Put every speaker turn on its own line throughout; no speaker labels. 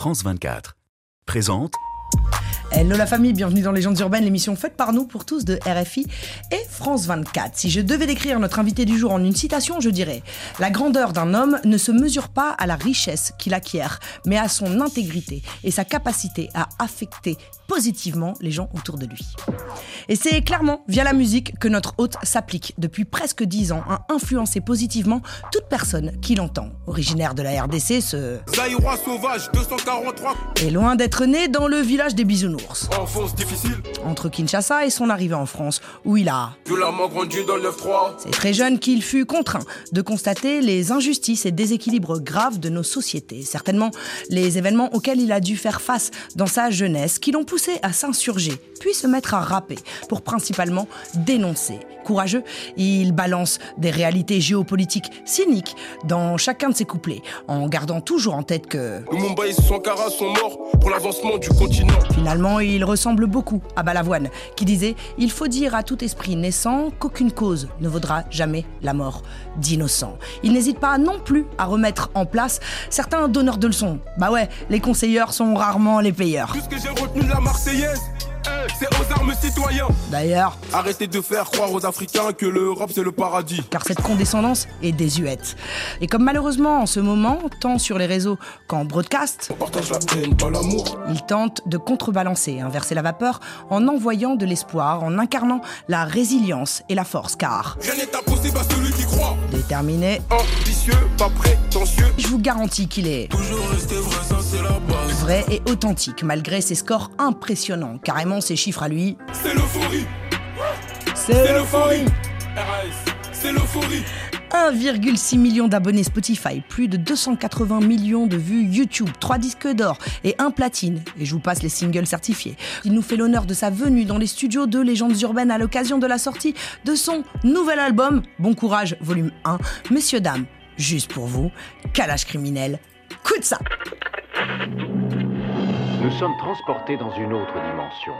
France 24. Présente
Hello la famille, bienvenue dans Légendes urbaines, l'émission faite par nous pour tous de RFI et France 24. Si je devais décrire notre invité du jour en une citation, je dirais La grandeur d'un homme ne se mesure pas à la richesse qu'il acquiert, mais à son intégrité et sa capacité à affecter positivement les gens autour de lui. Et c'est clairement via la musique que notre hôte s'applique depuis presque dix ans à influencer positivement toute personne qui l'entend. Originaire de la RDC, ce
Zaïrois sauvage 243
est loin d'être né dans le village des bisounours.
Enfance difficile.
Entre Kinshasa et son arrivée en France, où il a
Violemment grandi dans le 9-3
C'est très jeune qu'il fut contraint de constater les injustices et déséquilibres graves de nos sociétés. Certainement les événements auxquels il a dû faire face dans sa jeunesse qui l'ont poussé à s'insurger, puis se mettre à rapper pour principalement dénoncer. Courageux, il balance des réalités géopolitiques cyniques dans chacun de ses couplets, en gardant toujours en tête que
Lumumba et Sankara sont morts pour l'avancement du continent
Finalement, il ressemble beaucoup à Balavoine, qui disait Il faut dire à tout esprit naissant qu'aucune cause ne vaudra jamais la mort d'innocents. Il n'hésite pas non plus à remettre en place certains donneurs de leçons. Bah ouais, les conseilleurs sont rarement les payeurs.
Tout ce que j'ai retenu la Marseillaise c'est aux armes citoyens.
D'ailleurs,
Arrêtez de faire croire aux Africains que l'Europe c'est le paradis.
Car cette condescendance est désuète. Et comme malheureusement en ce moment, tant sur les réseaux qu'en broadcast,
On partage la haine, pas l'amour.
il tente de contrebalancer, inverser la vapeur en envoyant de l'espoir, en incarnant la résilience et la force, car
Rien n'est impossible à celui qui croit
déterminé,
Ambitieux, pas prétentieux.
Je vous garantis qu'il est
Toujours rester vrai, ça c'est la base.
vrai et authentique, malgré ses scores impressionnants. Carrément, ses chiffres à lui,
C'est l'euphorie.
C'est
l'euphorie. RAS, c'est l'euphorie
1,6 million d'abonnés Spotify, plus de 280 millions de vues YouTube, 3 disques d'or et un platine. Et je vous passe les singles certifiés. Il nous fait l'honneur de sa venue dans les studios de Légendes Urbaines à l'occasion de la sortie de son nouvel album, Bon Courage, volume 1. Messieurs, dames, juste pour vous, calage criminel, coup de ça
Nous sommes transportés dans une autre dimension,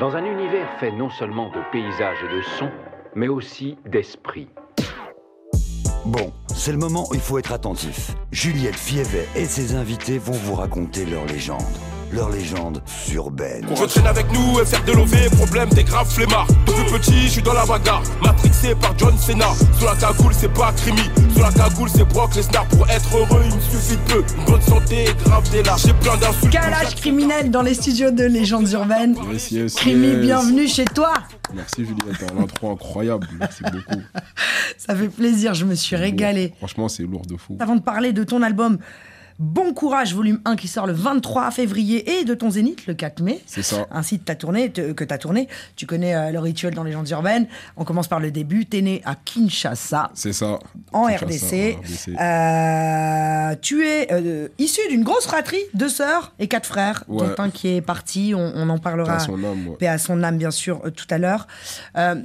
dans un univers fait non seulement de paysages et de sons, mais aussi d'esprit.
Bon, c'est le moment où il faut être attentif. Juliette Fievet et ses invités vont vous raconter leur légende. Leur légende urbaine.
Je traîne avec nous et faire de l'OV, problème des graves flemmards. Depuis petit, je suis dans la bagarre. Matrixé par John Cena. Sous la cagoule, c'est pas Crimi. Sous la cagoule, c'est Brock Lesnar. Pour être heureux, il me suffit de peu. Une bonne santé et grave des larmes. J'ai plein d'insultes.
Calage criminel dans les studios de Légendes Urbaines.
Yes, yes,
Crimi,
yes.
bienvenue chez toi
Merci Juliette, un intro incroyable. Merci beaucoup.
Ça fait plaisir, je me suis régalée.
Franchement, c'est lourd de fou.
Avant de parler de ton album Bon Courage, volume 1, qui sort le 23 février, et de ton Zénith, le 4 mai.
C'est ça.
Ainsi de ta tournée, te- que tu as tourné. Tu connais euh, le rituel dans les légendes urbaines. On commence par le début. T'es né à Kinshasa,
C'est ça.
en
Kinshasa,
RDC.
en RDC.
Euh, tu es euh, issu d'une grosse fratrie, deux sœurs et quatre frères,
Ouais.
qui est parti. On, on en parlera.
Paix à son âme, ouais.
Paix à son âme, bien sûr, tout à l'heure.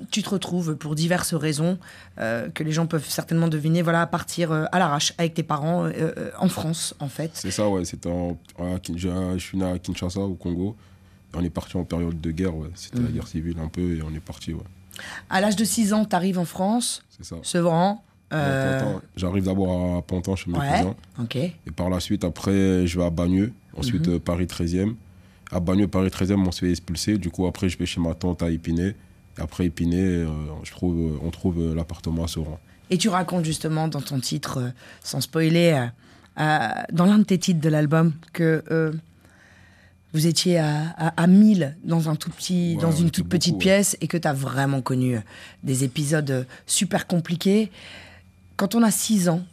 Tu te retrouves pour diverses raisons euh, que les gens peuvent certainement deviner, voilà, à partir euh, à l'arrache avec tes parents euh, en France, en fait.
C'est ça, ouais. C'était en- Kin- je suis né à Kinshasa, au Congo. On est parti en période de guerre, ouais. C'était la guerre civile un peu et on est parti, ouais.
À l'âge de 6 ans, tu arrives en France,
C'est ça.
Sevran.
J'arrive d'abord à Pantin chez mes
ouais,
cousins. Et par la suite, après, je vais à Bagneux. Ensuite,
Mhm.
Paris 13e. À Bagneux, Paris 13e, on se fait expulser. Du coup, après, je vais chez ma tante à Épinay. Et après Épinay, euh, je trouve, euh, on trouve euh, l'appartement à Sauran.
Et tu racontes justement dans ton titre, sans spoiler, dans l'un de tes titres de l'album, que vous étiez à, à, à 1000 dans, un tout petit,
Ouais,
dans une toute petite
ouais.
pièce et que tu as vraiment connu des épisodes super compliqués. Quand on a 6 ans,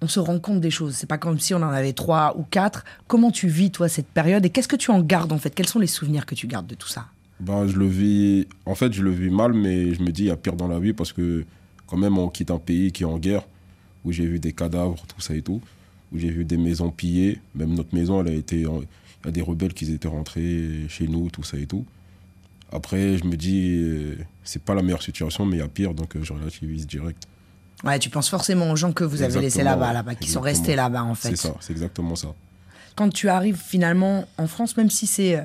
on se rend compte des choses. C'est pas comme si on en avait 3 ou 4. Comment tu vis, toi, cette période et qu'est-ce que tu en gardes, en fait? Quels sont les souvenirs que tu gardes de tout ça?
Ben, je le vis. En fait, je le vis mal, mais je me dis, il y a pire dans la vie parce que, quand même, on quitte un pays qui est en guerre, où j'ai vu des cadavres, tout ça et tout, où j'ai vu des maisons pillées. Même notre maison, elle a été. Il y a des rebelles qui étaient rentrés chez nous, tout ça et tout. Après, je me dis, euh, c'est pas la meilleure situation, mais il y a pire, donc euh, je relativise direct.
Ouais, tu penses forcément aux gens que vous avez laissés là-bas, là-bas, qui sont restés là-bas, en fait.
C'est ça, c'est exactement ça.
quand tu arrives finalement en France, même si c'est euh,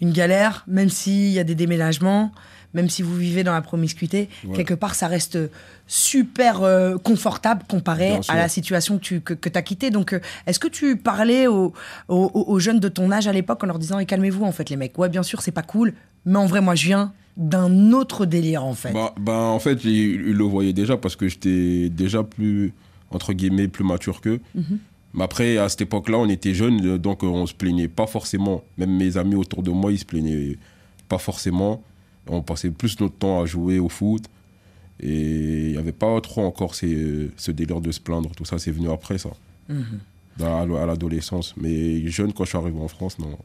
une galère, même s'il y a des déménagements, même si vous vivez dans la promiscuité,
Ouais.
quelque part, ça reste super euh, confortable comparé à la situation que tu que, as quittée. Donc, euh, est-ce que tu parlais aux, aux- aux jeunes de ton âge à l'époque en leur disant, et calmez-vous, en fait, les mecs, ouais, bien sûr, c'est pas cool, mais en vrai, moi, je viens d'un autre délire, en fait.
Bah, bah, en fait, il, il le voyait déjà parce que j'étais déjà plus, entre guillemets, plus mature qu'eux.
Mhm.
Mais après, à cette époque-là, on était jeunes, euh, donc euh, on se plaignait pas forcément. Même mes amis autour de moi, ils se plaignaient pas forcément. On passait plus notre temps à jouer au foot. Et il n'y avait pas trop encore ces- ce délire de se plaindre. Tout ça, c'est venu après, ça.
Mhm.
Dans- à l'adolescence. Mais jeune, quand je suis arrivé en France, non.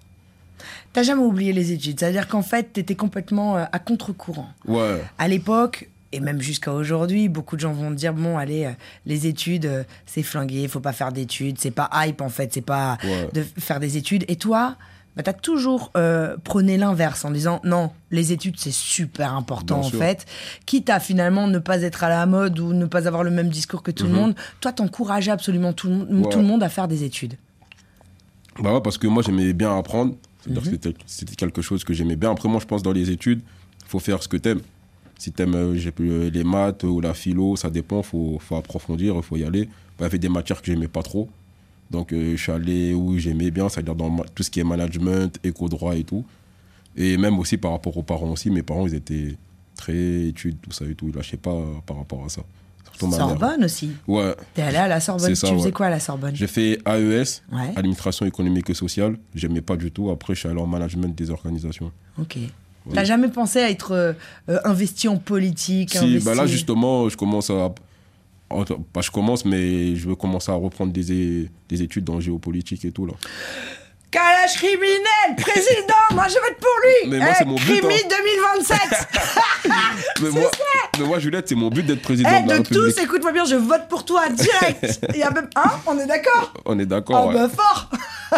T'as jamais oublié les études, c'est-à-dire qu'en fait, t'étais complètement euh, à contre-courant.
Ouais,
À l'époque, et même jusqu'à aujourd'hui, beaucoup de gens vont dire bon, allez, euh, les études, euh, c'est flingué, faut pas faire d'études, c'est pas hype en fait, c'est pas
Ouais.
de faire des études. Et toi, bah, t'as toujours euh, prôné l'inverse en disant non, les études c'est super important
Bien
en
sûr.
fait. Quitte à finalement ne pas être à la mode ou ne pas avoir le même discours que tout le
Mhm.
monde, toi t'encourageais absolument tout, le monde-
Ouais.
tout le monde à faire des études.
Bah ouais, parce que moi j'aimais bien apprendre.
Mhm.
que c'était quelque chose que j'aimais bien. Après, moi je pense dans les études, il faut faire ce que t'aimes. Si t'aimes euh, j'ai pu- euh, les maths ou la philo, ça dépend, il faut, faut approfondir, il faut y aller. Il y avait des matières que j'aimais pas trop. Donc euh, je suis allé où j'aimais bien, c'est-à-dire dans tout ce qui est management, éco-droit et tout. Et même aussi par rapport aux parents aussi, mes parents ils étaient très études, tout ça et tout. Ils lâchaient pas euh, par rapport à ça.
Sorbonne aussi.
Ouais,
T'es allé à la Sorbonne,
ça,
tu faisais
ouais.
quoi à la Sorbonne?
J'ai fait AES,
Ouais,
administration économique et sociale. J'aimais pas du tout. Après, je suis allé en management des organisations.
ok.
Oui.
T'as jamais pensé à être euh, investi en politique
Si,
investi-
bah là, justement, je commence à. Pas je commence, mais je veux commencer à reprendre des, des études dans géopolitique et tout. Là.
Kalash criminel, président, moi je vote pour lui.
Mais moi,
Eh,
c'est mon but, hein.
2027.
Mais moi, mais moi, Juliette, c'est mon but d'être président
Eh,
de la
de
République.
tous, écoute-moi bien, je vote pour toi direct. Il y a même un, on est d'accord
On est
Ah
d'accord, ouais.
bah fort.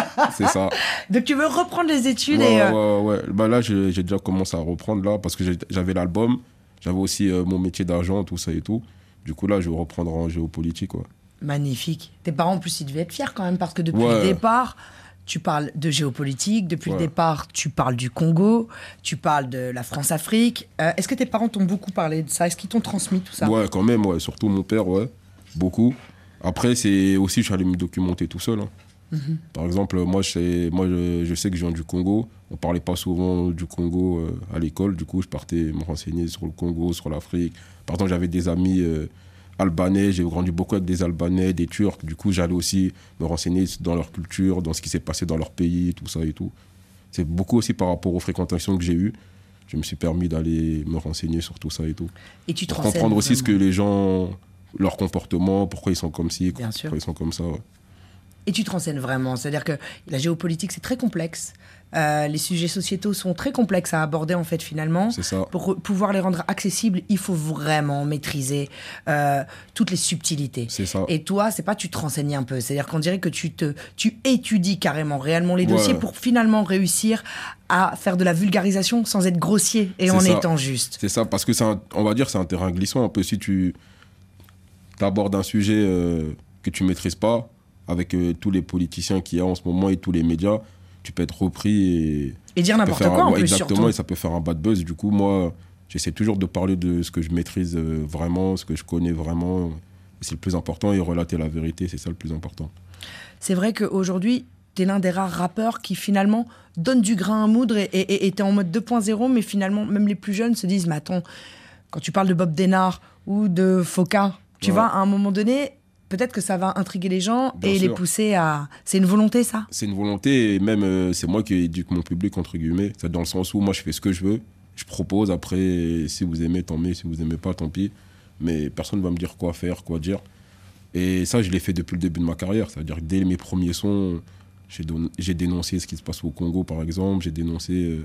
c'est ça.
Donc tu veux reprendre les études
Ouais,
et euh,
ouais, ouais. Bah là, j'ai déjà commencé à reprendre là parce que j'avais l'album, j'avais aussi euh, mon métier d'agent, tout ça et tout. Du coup, là, je vais reprendre en géopolitique. Ouais.
magnifique. Tes parents en plus ils devaient être fiers quand même parce que depuis
Ouais.
le départ. Tu parles de géopolitique, depuis le
Ouais.
départ, tu parles du Congo, tu parles de la France-Afrique. Euh, Est-ce que tes parents t'ont beaucoup parlé de ça? Est-ce qu'ils t'ont transmis tout ça?
Ouais, quand même, ouais. Surtout mon père, ouais. Beaucoup. Après, c'est aussi, je suis allé me documenter tout seul. hein. Par exemple, moi, je sais, moi je, je sais que je viens du Congo. On parlait pas souvent du Congo euh, à l'école. Du coup, je partais me renseigner sur le Congo, sur l'Afrique. Par exemple, j'avais des amis euh, albanais. J'ai grandi beaucoup avec des Albanais, des Turcs. Du coup, j'allais aussi me renseigner dans leur culture, dans ce qui s'est passé dans leur pays, tout ça et tout. C'est beaucoup aussi par rapport aux fréquentations que j'ai eues. Je me suis permis d'aller me renseigner sur tout ça et tout
Et tu te
pour comprendre aussi ce que les gens, leur comportement, pourquoi ils sont comme ci,
Bien sûr.
pourquoi ils sont comme ça. ouais.
Et tu te renseignes vraiment. C'est-à-dire que la géopolitique, c'est très complexe. Euh, les sujets sociétaux sont très complexes à aborder, en fait, finalement.
C'est ça.
Pour pouvoir les rendre accessibles, il faut vraiment maîtriser euh, toutes les subtilités.
C'est ça.
Et toi, c'est pas tu te renseignes un peu. C'est-à-dire qu'on dirait que tu te, tu étudies carrément, réellement les
Ouais.
dossiers pour finalement réussir à faire de la vulgarisation sans être grossier et en
ça.
étant juste.
C'est ça, parce que c'est un- on va dire c'est un terrain glissant un peu si tu abordes un sujet euh, que tu maîtrises pas avec euh, tous les politiciens qu'il y a en ce moment et tous les médias, tu peux être repris et
Et dire n'importe quoi,
un-
en plus,
exactement
surtout.
et ça peut faire un bad buzz. Du coup, moi, j'essaie toujours de parler de ce que je maîtrise euh, vraiment, ce que je connais vraiment. C'est le plus important et relater la vérité, c'est ça le plus important.
C'est vrai qu'aujourd'hui, tu es l'un des rares rappeurs qui finalement donne du grain à moudre et- t'es en mode 2.0, mais finalement, même les plus jeunes se disent, mais attends, quand tu parles de Bob Denard ou de Foka, tu
Ouais.
vois, à un moment donné, peut-être que ça va intriguer les gens
Bien
et les pousser à... C'est une volonté, ça.
C'est une volonté et même euh, c'est moi qui éduque mon public entre guillemets. C'est dans le sens où moi je fais ce que je veux je propose. Après si vous aimez tant mieux. Si vous aimez pas tant pis. Mais personne va me dire quoi faire quoi dire. Et ça je l'ai fait depuis le début de ma carrière. C'est à dire que dès mes premiers sons j'ai don- j'ai dénoncé ce qui se passe au Congo par exemple. J'ai dénoncé euh,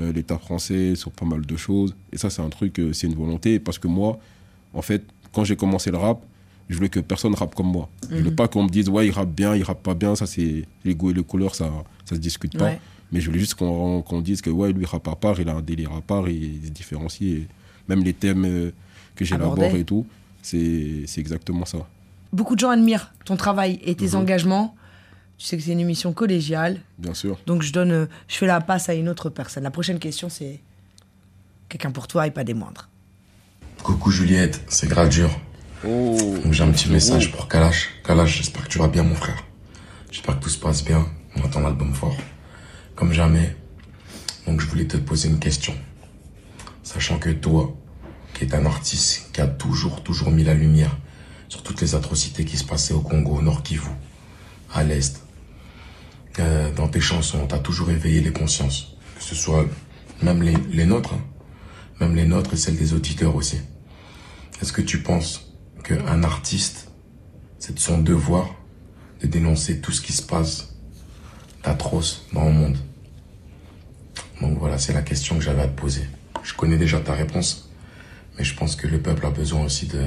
euh, l'état français sur pas mal de choses. Et ça c'est un truc c'est une volonté. Parce que moi en fait quand j'ai commencé le rap je voulais que personne rappe comme moi. Je voulais pas qu'on me dise, ouais, il rappe bien, il rappe pas bien, ça c'est les goûts et les couleurs, ça, ça se discute pas.
Ouais.
Mais je voulais juste qu'on qu'on dise que, ouais, lui, il rappe à part, il a un délire à part, il se différencie. Et même les thèmes euh, que j'élabore et tout, c'est c'est exactement ça.
Beaucoup de gens admirent ton travail et tes
Mhm.
engagements. Tu sais que c'est une émission collégiale,
Bien sûr.
donc je donne, je fais la passe à une autre personne. La prochaine question, c'est quelqu'un pour toi et pas des moindres.
Coucou Juliette, c'est Gradure. Donc j'ai un petit message pour Kalash. Kalash, j'espère que tu vas bien mon frère. J'espère que tout se passe bien. On attend l'album fort. Comme jamais. Donc je voulais te poser une question. Sachant que toi, qui es un artiste qui a toujours, toujours mis la lumière sur toutes les atrocités qui se passaient au Congo, au Nord Kivu, à l'Est, euh, dans tes chansons, t'as toujours éveillé les consciences. Que ce soit même les, les nôtres, hein. même les nôtres et celles des auditeurs aussi. Est-ce que tu penses qu'un artiste, c'est de son devoir de dénoncer tout ce qui se passe d'atroce dans le monde Donc voilà, c'est la question que j'avais à te poser. Je connais déjà ta réponse, mais je pense que le peuple a besoin aussi de,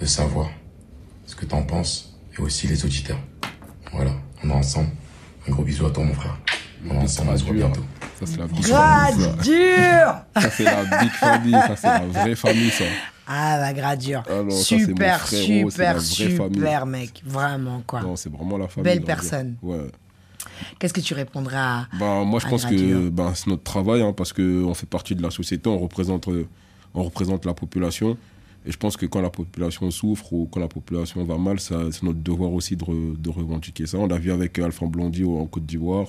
de savoir ce que t'en penses et aussi les auditeurs. Voilà, on est ensemble. Un gros bisou à toi, mon frère. On est ensemble, on se voit bientôt.
Ça, c'est la big famille. Ça, c'est la big famille. Ça, c'est la vraie famille, ça.
Ah, la gradure.
Ah non, ça,
super,
frérot,
super, super,
famille.
mec. Vraiment, quoi.
Non, c'est vraiment la famille.
Belle personne.
Ouais.
Qu'est-ce que tu répondras à...
Ben, moi, je
à
pense que ben, c'est notre travail, hein, parce qu'on fait partie de la société, on représente, euh, on représente la population. Et je pense que quand la population souffre ou quand la population va mal, c'est notre devoir aussi de, re- de revendiquer ça. On l'a vu avec Alpha Blondy en Côte d'Ivoire.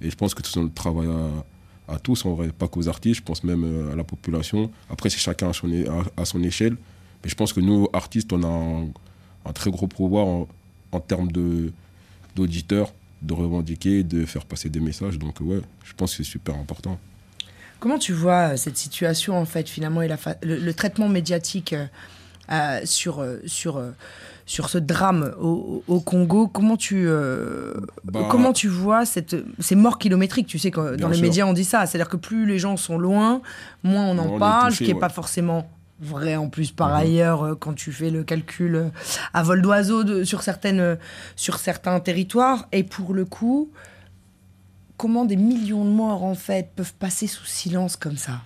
Et je pense que c'est notre travail à, à tous, en vrai, pas qu'aux artistes, je pense même euh, à la population. Après, c'est chacun à son, à- son échelle. Mais je pense que nous, artistes, on a un, très gros pouvoir en, en termes d'auditeurs, de revendiquer, de faire passer des messages. Donc, ouais, je pense que c'est super important.
Comment tu vois euh, cette situation, en fait, finalement, et la le, le traitement médiatique euh, euh, sur, sur, sur ce drame au, au Congo Comment tu, euh,
Bah-
comment tu vois cette, ces morts kilométriques? Tu sais que dans les
sûr.
médias, on dit ça. C'est-à-dire que plus les gens sont loin, moins on en
on
parle,
touché,
ce qui n'est
ouais.
pas forcément vrai en plus par
Mhm.
ailleurs euh, quand tu fais le calcul euh, à vol d'oiseau sur, certaines, sur certains territoires. Et pour le coup, comment des millions de morts, en fait, peuvent passer sous silence comme ça?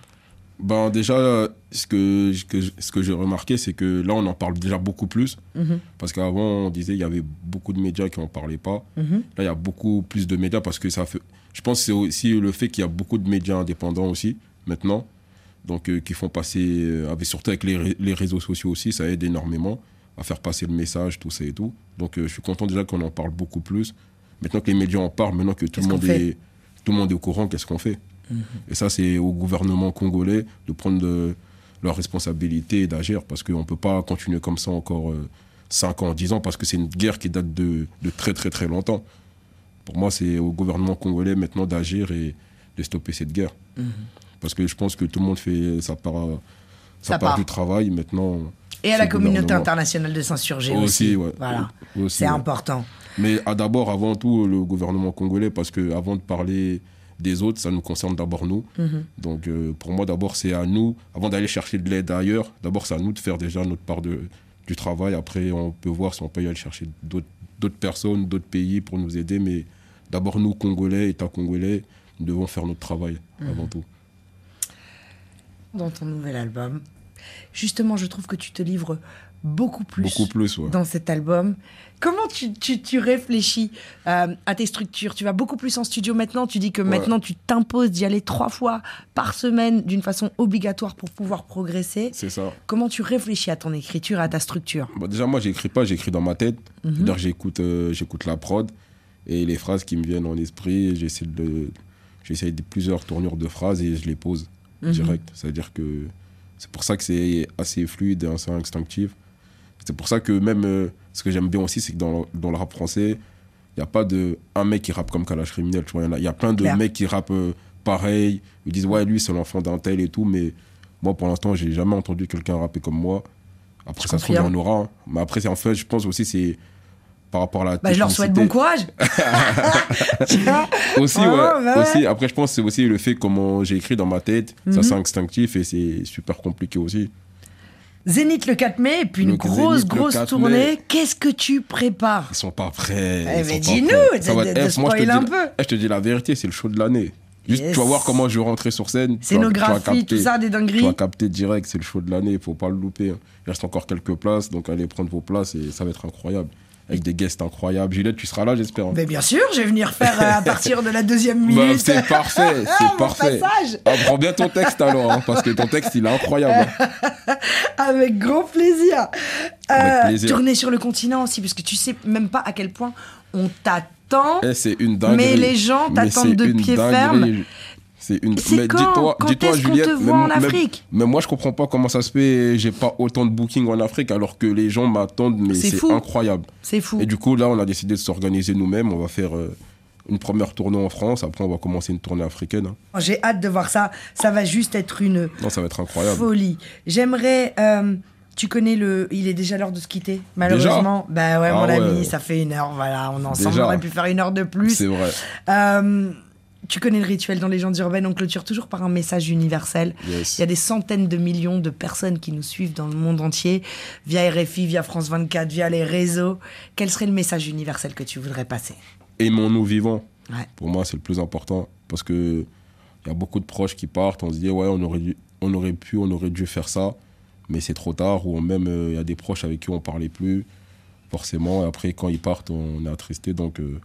Ben, déjà, ce que, ce que, ce que j'ai remarqué, c'est que là, on en parle déjà beaucoup plus.
Mhm.
Parce qu'avant, on disait qu'il y avait beaucoup de médias qui n'en parlaient pas.
Mhm.
Là, il y a beaucoup plus de médias parce que ça fait. Je pense que c'est aussi le fait qu'il y a beaucoup de médias indépendants aussi, maintenant. Donc, euh, qui font passer. euh, avec, surtout avec les, les réseaux sociaux aussi, ça aide énormément à faire passer le message, tout ça et tout. Donc, euh, je suis content déjà qu'on en parle beaucoup plus. Maintenant que les médias en parlent, maintenant que tout le, monde est, tout le monde est au courant, qu'est-ce qu'on fait? Et ça, c'est au gouvernement congolais de prendre de- leurs responsabilités et d'agir parce qu'on ne peut pas continuer comme ça encore 5 ans, 10 ans parce que c'est une guerre qui date de, de très très très longtemps. Pour moi, c'est au gouvernement congolais maintenant d'agir et de stopper cette guerre. Parce que je pense que tout le monde fait sa part, sa
Sa
part
part.
du travail. Maintenant,
Et à la communauté internationale de s'insurger aussi.
Aussi, ouais.
Voilà. C'est
ouais.
important.
Mais d'abord, avant tout, le gouvernement congolais, parce que avant de parler des autres, ça nous concerne d'abord nous.
Mhm.
Donc euh, pour moi, d'abord, c'est à nous, avant d'aller chercher de l'aide ailleurs, d'abord, c'est à nous de faire déjà notre part de, du travail. Après, on peut voir si on peut y aller chercher d'autres d'autres personnes, d'autres pays pour nous aider. Mais d'abord, nous, Congolais, État congolais, nous devons faire notre travail
Mhm.
avant tout.
Dans ton nouvel album, justement, je trouve que tu te livres beaucoup plus,
Beaucoup plus, ouais.
dans cet album. Comment tu, tu- tu réfléchis euh, à tes structures? Tu vas beaucoup plus en studio maintenant. Tu dis que
Ouais.
maintenant, tu t'imposes d'y aller trois fois par semaine d'une façon obligatoire pour pouvoir progresser.
C'est ça.
Comment tu réfléchis à ton écriture, à ta structure?
Bon, déjà, moi, j'écris pas, j'écris dans ma tête. C'est-à-dire que j'écoute, euh, j'écoute la prod et les phrases qui me viennent en esprit, j'essaie de, j'essaie de plusieurs tournures de phrases et je les pose
Mhm.
direct. C'est-à-dire que c'est pour ça que c'est assez fluide et assez instinctif. C'est pour ça que même euh, ce que j'aime bien aussi, c'est que dans, le- dans le rap français, il n'y a pas de un mec qui rappe comme Kalash Criminel. Tu vois, il y a- il y, a plein de mecs qui rappent euh, pareil. Ils disent ouais, lui, c'est l'enfant d'un tel et tout, mais moi, pour l'instant, j'ai jamais entendu quelqu'un rapper comme moi. Après, ça se trouve, il y en aura. hein. Mais après, en fait, je pense aussi, c'est par rapport à la.
bah, Je leur souhaite bon courage.
Aussi,
Oh,
ouais.
bah ouais.
aussi. Après, je pense c'est aussi le fait comment j'ai écrit dans ma tête. Ça,
Mhm.
c'est instinctif et c'est super compliqué aussi.
Zénith le 4 mai, et puis une grosse,
Zénith
grosse
4
tournée. Qu'est-ce que tu prépares?
Ils sont pas prêts.
Eh, mais dis-nous.
Ça va
de-
être-
de
eh, moi, je te
spoiler
dis
un peu.
eh, je te dis la vérité, c'est le show de l'année. Juste,
Yes.
tu vas voir comment je vais rentrer sur scène. tu tu
Scénographie, tout ça, des
Tu
dingueries.
vas capter direct, c'est le show de l'année, il faut pas le louper. hein. Il reste encore quelques places, donc allez prendre vos places et ça va être incroyable. Avec des guests incroyables. Juliette, tu seras là, j'espère.
Mais bien sûr, je vais venir faire euh, à partir de la deuxième
Bah,
minute.
c'est parfait,
Ah,
c'est
mon
parfait.
passage.
Ah, prends bien ton texte alors, hein, parce que ton texte il est incroyable. hein.
Avec grand plaisir.
Avec
Euh,
plaisir.
Tourner sur le continent aussi, parce que tu sais même pas à quel point on t'attend.
Eh, c'est une dinguerie.
Mais les gens t'attendent de pied
dinguerie.
ferme.
C'est une. Mais dis-toi, dis-toi, Juliette.
te voit en
même- même-
Afrique
Mais moi, je comprends pas comment ça se fait. J'ai pas autant de bookings en Afrique alors que les gens m'attendent, mais
C'est
incroyable.
C'est fou.
Et du coup, là, on a décidé de s'organiser nous-mêmes. On va faire euh, une première tournée en France. Après, on va commencer une tournée africaine. hein.
J'ai hâte de voir ça. Ça va juste être une
Non, ça va être incroyable.
folie. J'aimerais. euh, tu connais le. Il est déjà l'heure de se quitter, malheureusement. bah ouais,
Ah
mon
ouais.
ami, ça fait une heure. Voilà, on est ensemble.
Déjà.
On aurait pu faire une heure de plus.
C'est vrai.
Euh, tu connais le rituel dans Légendes urbaines, on clôture toujours par un message universel.
Yes.
Il y a des centaines de millions de personnes qui nous suivent dans le monde entier, via RFI, via France 24, via les réseaux. Quel serait le message universel que tu voudrais passer?
Aimons-nous vivants.
Ouais.
Pour moi, c'est le plus important. Parce que il y a beaucoup de proches qui partent. On se dit, ouais, on aurait, dû- on aurait pu, on aurait dû faire ça. Mais c'est trop tard. Ou même, euh, il y a des proches avec qui on parlait plus. Forcément. Et après, quand ils partent, on est attristé. Donc, euh,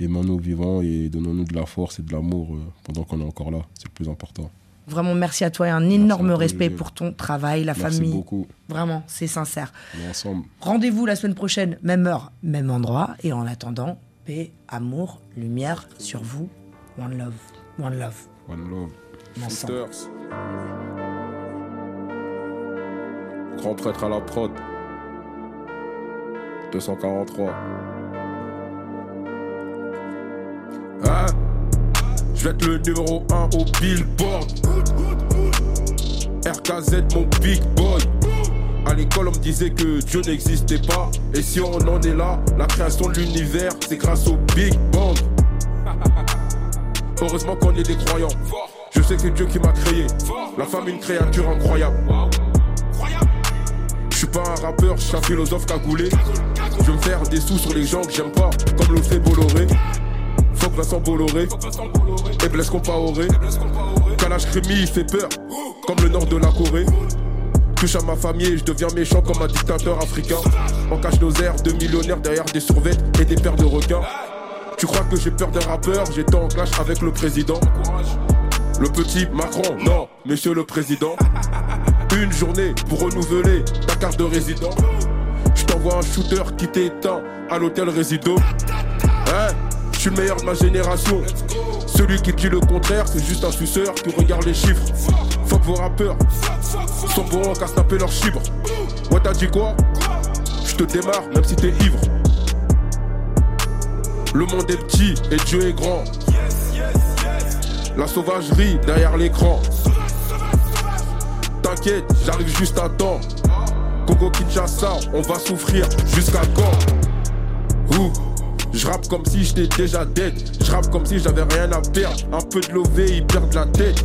aimons-nous vivants et donnons-nous de la force et de l'amour euh, pendant qu'on est encore là. C'est le plus important.
Vraiment, merci à toi et un énorme respect pour ton travail, la
Merci
famille.
beaucoup.
Vraiment, c'est sincère.
On est ensemble.
Rendez-vous la semaine prochaine, même heure, même endroit. Et en attendant, paix, amour, lumière sur vous. One love. One love.
One love.
Ensemble.
Grand prêtre à la prod. 243. Hein? Je vais être le numéro 1 au billboard. RKZ mon big boy. À l'école, on me disait que Dieu n'existait pas. Et si on en est là, la création de l'univers, c'est grâce au Big Bang. Heureusement qu'on est des croyants. Je sais que c'est Dieu qui m'a créé. La femme, une créature incroyable. Je suis pas un rappeur, je suis un philosophe cagoulé. Je veux me faire des sous sur les gens que j'aime pas, comme le fait Bolloré. Vincent Bolloré et Blaise Compaoré. Kalash Krimi, il fait peur, comme le nord de la Corée. Touche à ma famille et je deviens méchant comme un dictateur africain. On cache nos airs de millionnaires derrière des survêtes et des paires de requins. Tu crois que j'ai peur d'un rappeur? J'étais en clash avec le président. Le petit Macron, non, monsieur le président. Une journée pour renouveler ta carte de résident. Je t'envoie un shooter qui t'éteint à l'hôtel Résido. Hein? Suis le meilleur de ma génération. Celui qui dit le contraire, c'est juste un suceur qui regarde les chiffres. Fuck vos rappeurs. Sont bons qu'à taper leurs chibres. Ouais, t'as dit quoi? Je te démarre, même si t'es ivre. Le monde est petit et Dieu est grand. La sauvagerie derrière l'écran. T'inquiète, j'arrive juste à temps. Congo Kinshasa, on va souffrir jusqu'à quand? Je rappe comme si j'étais déjà dead. Je rappe comme si j'avais rien à perdre. Un peu de lové, ils perdent la tête.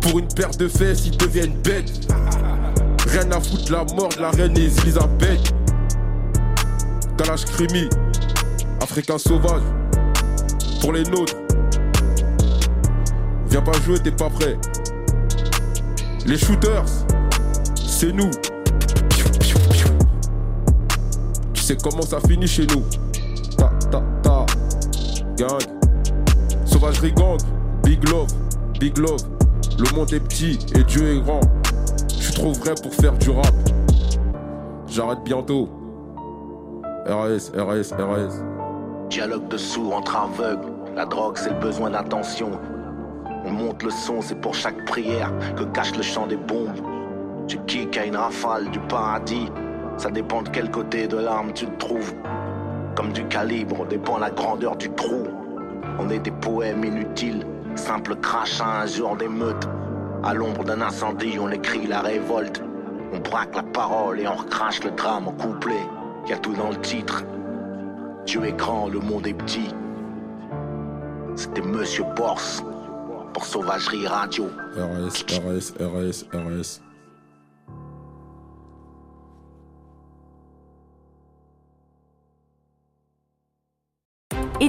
Pour une paire de fesses, ils deviennent bêtes. Rien à foutre la mort de la reine Elisabeth. Kalash Krimi, Africain sauvage. Pour les nôtres. Viens pas jouer, t'es pas prêt. Les shooters, c'est nous. Sais comment ça finit chez nous. Ta ta ta. Gang. Sauvagerie gang. Big love. Big love. Le monde est petit et Dieu est grand. Je suis trop vrai pour faire du rap. J'arrête bientôt. RAS, RAS, RAS.
Dialogue de sourds entre aveugles. La drogue, c'est le besoin d'attention. On monte le son, c'est pour chaque prière que cache le chant des bombes. Tu kicks à une rafale du paradis. Ça dépend de quel côté de l'arme tu te trouves. Comme du calibre dépend la grandeur du trou. On est des poèmes inutiles, simple crachin un jour d'émeute. À l'ombre d'un incendie, on écrit la révolte. On braque la parole et on recrache le drame en couplet. Y a tout dans le titre. Dieu est grand, le monde est petit. C'était Monsieur Borse pour Sauvagerie Radio.
RAS, RAS, RAS, RAS.